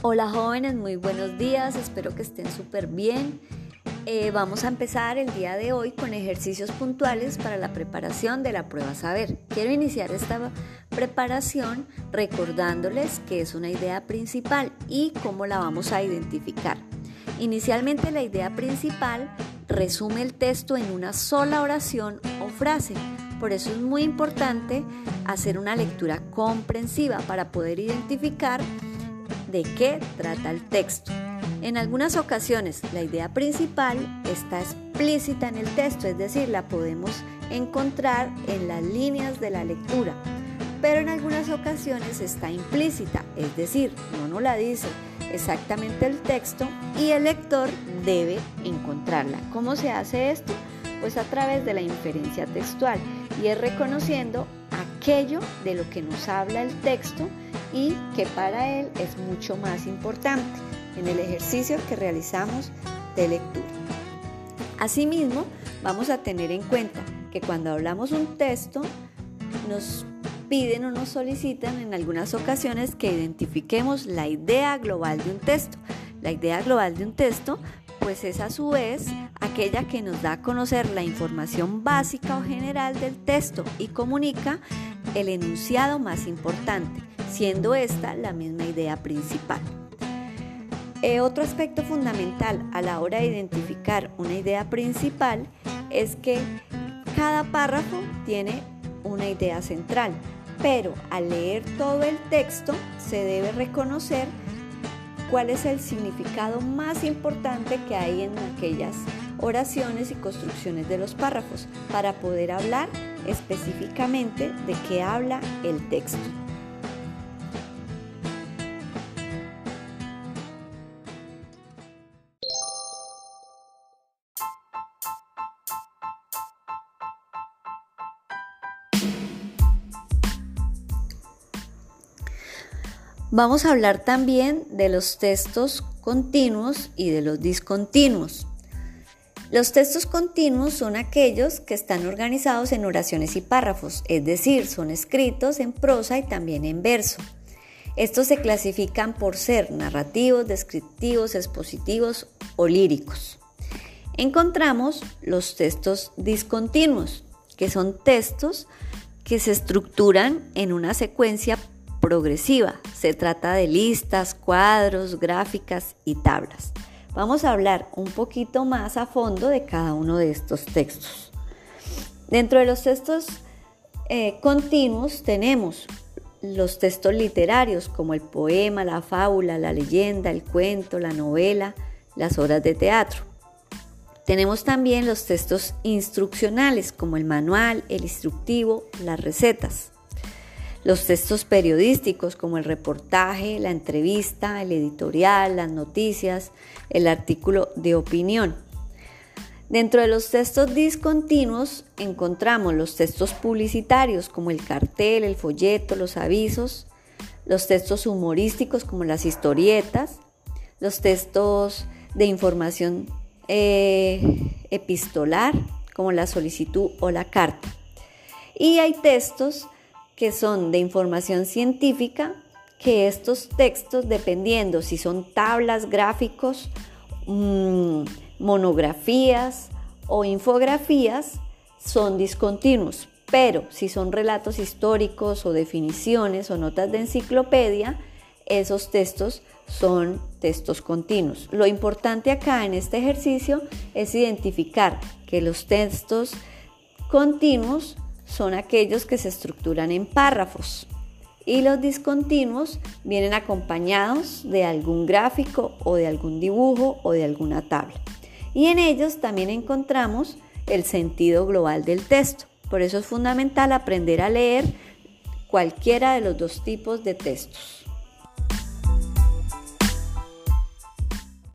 Hola jóvenes, muy buenos días, espero que estén súper bien. Eh, vamos a empezar el día de hoy con ejercicios puntuales para la preparación de la prueba saber. Quiero iniciar esta preparación recordándoles que es una idea principal y cómo la vamos a identificar. Inicialmente la idea principal resume el texto en una sola oración o frase. Por eso es muy importante hacer una lectura comprensiva para poder identificar de qué trata el texto. En algunas ocasiones la idea principal está explícita en el texto, es decir, la podemos encontrar en las líneas de la lectura, pero en algunas ocasiones está implícita, es decir, no nos la dice exactamente el texto y el lector debe encontrarla. ¿Cómo se hace esto? Pues a través de la inferencia textual y es reconociendo aquello de lo que nos habla el texto y que para él es mucho más importante en el ejercicio que realizamos de lectura. Asimismo, vamos a tener en cuenta que cuando hablamos un texto, nos piden o nos solicitan en algunas ocasiones que identifiquemos la idea global de un texto. La idea global de un texto, pues es a su vez aquella que nos da a conocer la información básica o general del texto y comunica el enunciado más importante, siendo esta la misma idea principal. Eh, otro aspecto fundamental a la hora de identificar una idea principal es que cada párrafo tiene una idea central, pero al leer todo el texto se debe reconocer cuál es el significado más importante que hay en aquellas oraciones y construcciones de los párrafos para poder hablar específicamente de qué habla el texto. Vamos a hablar también de los textos continuos y de los discontinuos. Los textos continuos son aquellos que están organizados en oraciones y párrafos, es decir, son escritos en prosa y también en verso. Estos se clasifican por ser narrativos, descriptivos, expositivos o líricos. Encontramos los textos discontinuos, que son textos que se estructuran en una secuencia progresiva. Se trata de listas, cuadros, gráficas y tablas. Vamos a hablar un poquito más a fondo de cada uno de estos textos. Dentro de los textos eh, continuos tenemos los textos literarios como el poema, la fábula, la leyenda, el cuento, la novela, las obras de teatro. Tenemos también los textos instruccionales como el manual, el instructivo, las recetas los textos periodísticos como el reportaje, la entrevista, el editorial, las noticias, el artículo de opinión. Dentro de los textos discontinuos encontramos los textos publicitarios como el cartel, el folleto, los avisos, los textos humorísticos como las historietas, los textos de información eh, epistolar como la solicitud o la carta. Y hay textos que son de información científica, que estos textos, dependiendo si son tablas, gráficos, mm, monografías o infografías, son discontinuos. Pero si son relatos históricos o definiciones o notas de enciclopedia, esos textos son textos continuos. Lo importante acá en este ejercicio es identificar que los textos continuos son aquellos que se estructuran en párrafos y los discontinuos vienen acompañados de algún gráfico o de algún dibujo o de alguna tabla. Y en ellos también encontramos el sentido global del texto. Por eso es fundamental aprender a leer cualquiera de los dos tipos de textos.